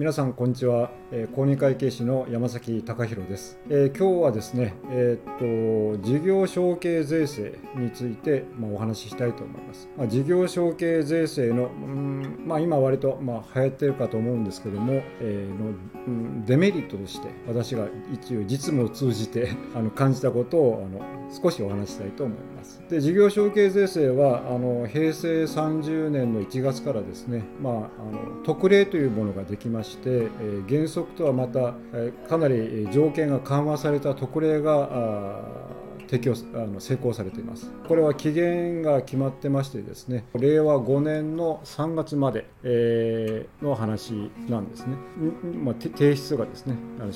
皆さんこんにちは、えー、公認会計士の山崎隆弘です、えー、今日はですね、えー、っと事業承継税制について、まあ、お話ししたいと思います、まあ、事業承継税制の、うんまあ、今割と、まあ、流行ってるかと思うんですけども、えー、の、うん、デメリットとして私が一応実務を通じて あの感じたことをあの少しお話したいと思います。で事業承継税制はあの平成30年の1月からですね、まあ、あの特例というものができましして、え、原則とはまた、え、かなり条件が緩和された特例が適用あの成功されています。これは期限が決まってましてですね令和5年の3月まで、えー、の話なんですね、まあ、提出がですねあの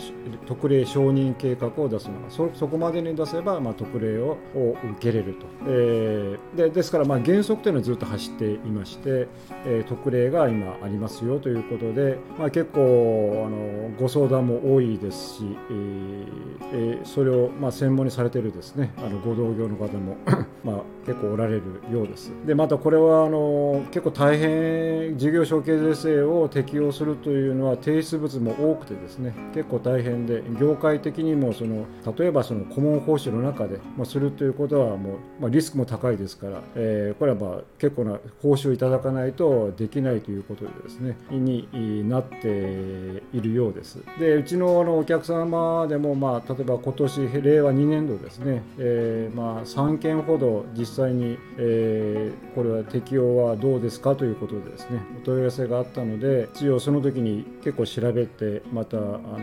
特例承認計画を出すのがそこまでに出せば、まあ、特例を受けれると、えー、でですからまあ原則というのはずっと走っていまして、えー、特例が今ありますよということで、まあ、結構あのご相談も多いですし、えー、それをまあ専門にされてるですねねあのご同業の方も まあ、結構おられるようです。でまたこれはあの結構大変事業承継税制を適用するというのは提出物も多くてですね結構大変で業界的にもその例えばその顧問報酬の中で、まあ、するということはもう、まあ、リスクも高いですから、えー、これはまあ結構な報酬をいただかないとできないということでですねになっているようです。でうちのあのお客様でも、まあ、例えば今年令和2年度ですねえー、まあ、3件ほど実際に、えー、これは適用はどうですかということでですねお問い合わせがあったので一応その時に結構調べてまたあの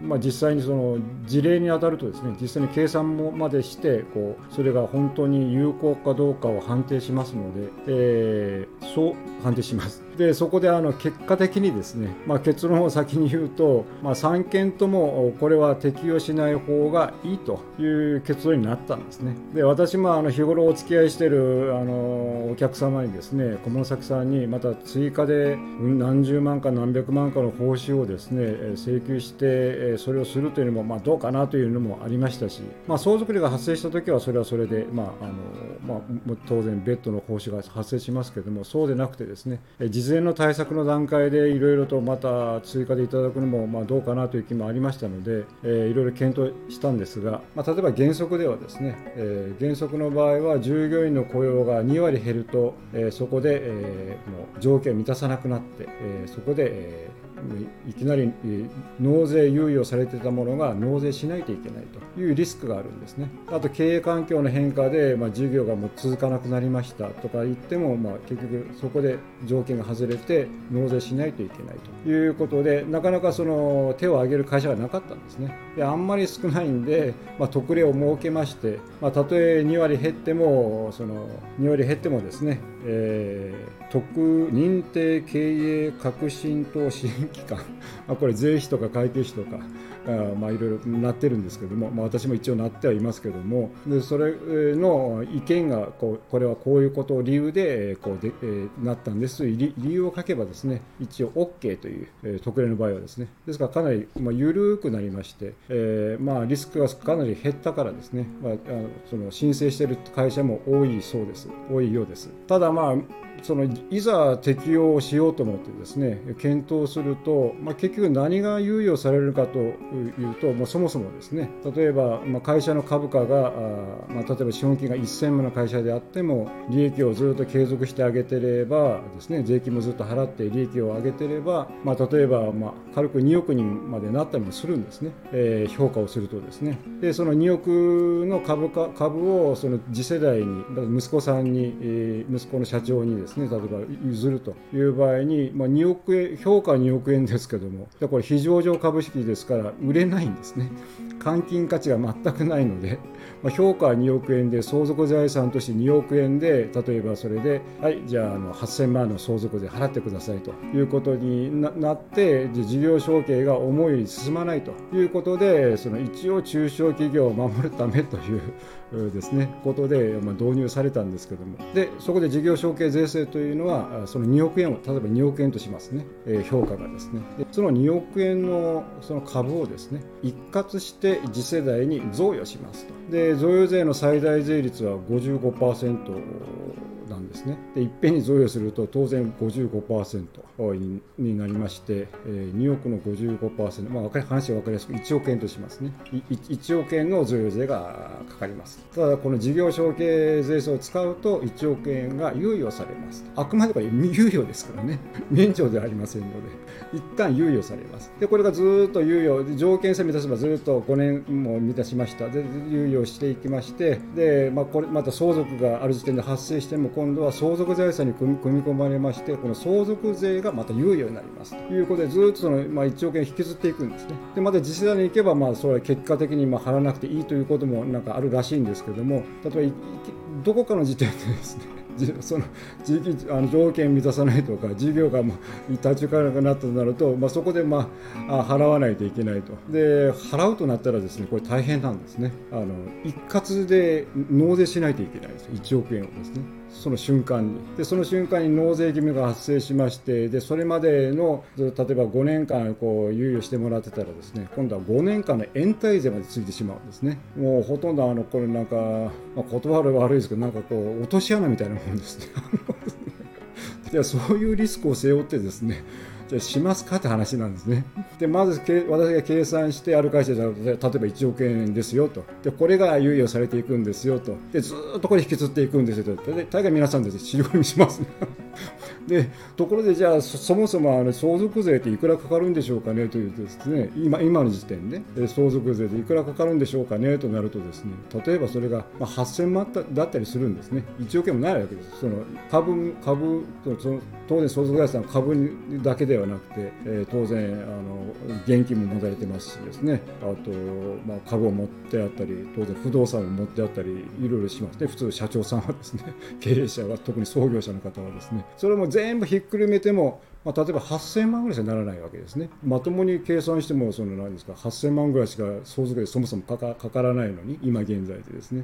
まあ、実際にその事例に当たるとですね実際に計算もまでしてこうそれが本当に有効かどうかを判定しますので、えー、そう判定します。でそこであの結果的にですね、まあ、結論を先に言うと、まあ、3件ともこれは適用しない方がいいという結論になったんですね。で私もあの日頃お付き合いしてるあのお客様にですね小室崎さんにまた追加で何十万か何百万かの報酬をですね請求してそれをするというのもまあどうかなというのもありましたし、まあ、相続料が発生した時はそれはそれで、まああのまあ、当然ベッドの報酬が発生しますけどもそうでなくてですね事事前の対策の段階でいろいろとまた追加でいただくのもまどうかなという気もありましたので、えー、いろいろ検討したんですが、まあ、例えば原則ではですね、えー、原則の場合は従業員の雇用が2割減ると、えー、そこで、えー、もう条件を満たさなくなって、え、そこで、えいきなり納税猶予されてたものが納税しないといけないというリスクがあるんですね。あと経営環境の変化で、まあ、事業がもう続かなくなりましたとか言っても、まあ、結局そこで条件が外外れて納税しないといけないということでなかなかその手を挙げる会社がなかったんですね。であんまり少ないんで、まあ、特例を設けまして、まあ、たとえ2割減ってもその2割減ってもですね、えー、特認定経営革新等支援機関 これ税費とか会計費とかまあいろいろなってるんですけども、まあ、私も一応なってはいますけどもでそれの意見がこうこれはこういうことを理由でこうで、えー、なったんです。という理由を書けばですね一応 OK という、えー、特例の場合はですね。ですからかなり、まあ、緩くなりまして、えー、まあリスクがかなり減ったからですね、まあ、あのその申請している会社も多いそうです。多いようです。ただまあそのいざ適用しようと思ってですね検討すると、まあ、結局何が猶予されるかというともうそもそもですね例えば、まあ、会社の株価があ、まあ、例えば資本金が1000万の会社であっても利益をずっと継続してあげてればですね税金もずっと払って利益を上げてれば、まあ、例えば、まあ、軽く2億人までなったりもするんですね、えー、評価をするとですね。でその2億の株価株をその次世代に息子さんに、えー、息子の社長にですね例えば譲るという場合に、まあ、2億円評価は2億円ですけどもこれ非上場株式ですから売れないんですね。換金価値が全くないので、まあ、評価は2億円で相続財産として2億円で例えばそれではいじゃああの8000万の相続税払ってくださいということになって事業承継が思い進まないということでその一応中小企業を守るためというですねことで、導入されたんですけども。でそこで事業承継税制というのはその2億円を例えば2億円としますね、評価がですね。でその2億円のその株をですね一括して次世代に贈与しますと。で贈与税の最大税率は55%なんですね。でいっぺんに贈与すると当然55%になりまして、え2億の55%、まあ、話は分かりやすく1億円としますね。1億円の贈与税がかかります。ただこの事業承継税制を使うと1億円が猶予されます。あくまでこれ猶予ですからね。免除ではありませんので、一旦猶予されます。でこれがずっと猶予条件さえ満たせばずっと5年も満たしましたで猶予していきましてで、まあ、これまた相続がある時点で発生しても今度は相続財産に組み込まれましてこの相続税がまた猶予になります。ということでずっとその、まあ、1億円引きずっていくんですね。でまた実際に行けばまあそれは結果的にまあ払わなくていいということもなんかあるらしいんですけども例えばどこかの時点でですね そのあの条件満たさないとか事業が立ち行かなくなったとなると、まあ、そこで、まあ、払わないといけないと。で払うとなったらですねこれ大変なんですね。あの一括で納税しないといけないです。1億円をですね。その瞬間に。でその瞬間に納税義務が発生しましてでそれまでの例えば5年間こう猶予してもらってたらですね今度は5年間の延滞税までついてしまうんですね。もうほとんどあのこれなんか、まあ、言葉は悪いですけどなんかこう落とし穴みたいなもんですね。いやそういうリスクを背負ってですねじゃあしますかって話なんですね。で、まず私が計算してある会社で例えば1億円ですよと。で、これが猶予されていくんですよと。で、ずっとこれ引きずっていくんですよと。で、大概皆さんです尻込みしますね。でところでじゃあそもそもあの相続税っていくらかかるんでしょうかねというとですね今今の時点で相続税でいくらかかるんでしょうかねとなるとですね例えばそれが8000万だったりするんですね。1億円もないわけです。その株株その当然相続財産株だけではなくて、え、当然あの現金も持たれてますしですね。あと、まあ、株を持ってあったり当然不動産を持ってあったりいろいろしますね。普通社長さんはですね経営者は特に創業者の方はですねそれも全部ひっくるめても、まあ、例えば8000万ぐらいしかならないわけですね。まともに計算してもその何ですか8000万ぐらいしか相続でそもそもかからないのに今現在でですね、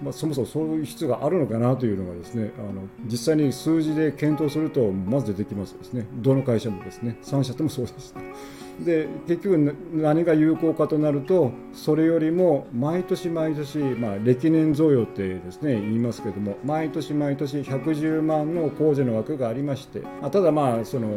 まあ、そもそもそういう必要があるのかなというのがですねあの実際に数字で検討するとまず出てきますですねどの会社もですね3社ともそうです。で結局何が有効かとなるとそれよりも毎年毎年、まあ、歴年贈与ってですね言いますけども毎年毎年110万の控除の枠がありましてあただまあその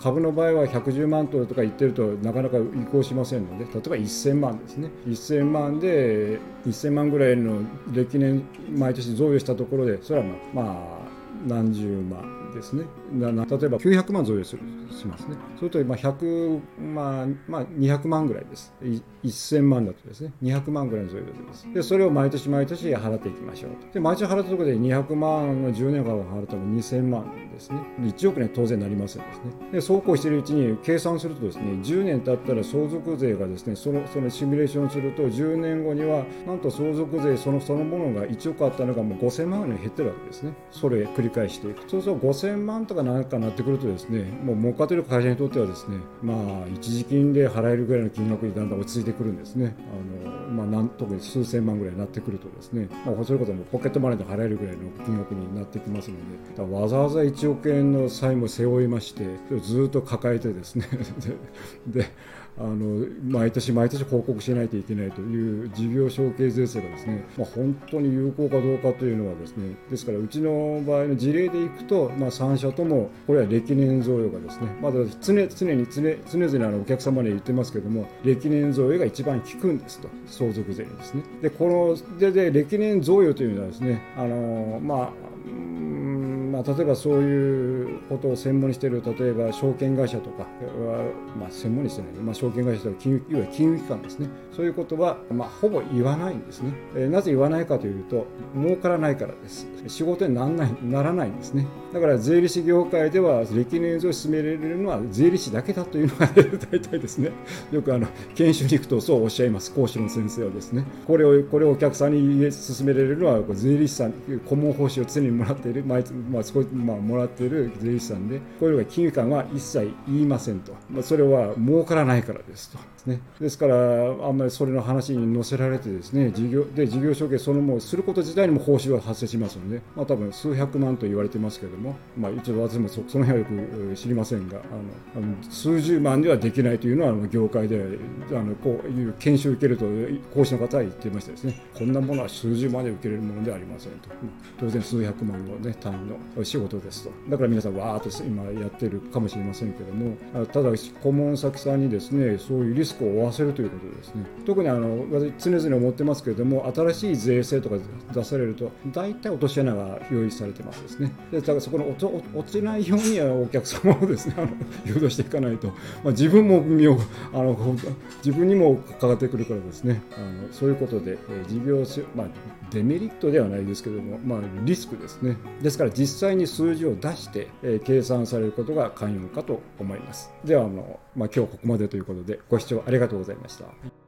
株の場合は110万とか言ってるとなかなか移行しませんので例えば1000万ですね。1000万で1000万ぐらいの歴年毎年増与したところでそれは、まあ、何十万。ですね。例えば900万贈与するしますね。それとまあ100、まあ、まあ200万ぐらいです。1000万だとですね。200万ぐらいの贈与です。でそれを毎年毎年払っていきましょうで毎年払ったところで200万の10年間払うと2000万ですね。1億年当然なりませんですね。でそうこうしているうちに計算するとですね10年経ったら相続税がですねそのそのシミュレーションすると10年後にはなんと相続税そのそのものが1億あったのがもう5000万ぐらいに減ってるわけですね。それ繰り返していくそうすると5000万とかなんかなってくるとですねもう儲かってる会社にとってはですねまあ一時金で払えるぐらいの金額にだんだん落ち着いてくるんですね。あの、まあ、なん特に数千万ぐらいになってくるとですね、まあ、それこそもポケットマネーで払えるぐらいの金額になってきますのでわざわざ1億円の債務を背負いましてずっと抱えてですね であの毎年毎年報告しないといけないという事業承継税制がですね、まあ、本当に有効かどうかというのはですねですからうちの場合の事例でいくと、まあ、3社ともこれは歴年贈与がですねまだ常常に常常々あのお客様に言ってますけども歴年贈与が一番効くんですと相続税にですね。でこのでで歴年贈与というのはですねあのまあまあ、例えばそういうことを専門にしている例えば証券会社とかは、まあ、専門にしてない、まあ、証券会社とか金融いわゆる金融機関ですね。そういうことは、まあ、ほぼ言わないんですね、えー、なぜ言わないかというと儲からないからです。仕事にならないならないんですね。だから税理士業界では歴年を進められるのは税理士だけだというのが 大体ですね。よくあの研修に行くとそうおっしゃいます。講師の先生はですね。これをこれをお客さんに進められるのは税理士さん顧問報酬を常にもらっている毎,、まあ、少し、まあ、もらっている税理士さんでこういうのが金融機関は一切言いませんと、まあ、それは儲からないからですと。ですからあんまりそれの話に乗せられてですね事業で事業承継そのものすること自体にも報酬が発生しますので、まあ、多分数百万と言われてますけれども、まあ、一応私もそその辺はよく知りませんがあの数十万ではできないというのは業界であのこういう研修を受けると講師の方は言ってましたですねこんなものは数十万で受けれるものではありませんと、当然数百万の、ね、単位の仕事ですと。だから皆さんわーっと今やってるかもしれませんけどもただ顧問先さんにですねそういうリスクを負わせるということですね。特にあの私常々思ってますけれども新しい税制とか出されると大体落とし穴が用意されてますですね。でだからそこの落ちないようにはお客様をですねあの誘導していかないと、まあ、自分も身をあの自分にもかかってくるからですね。あのそういうことで、えー、事業まあ、デメリットではないですけども、まあ、リスクですね。ですから実際際に数字を出して、えー、計算されることが肝要かと思いますではあの、まあ、今日ここまでということでご視聴ありがとうございました。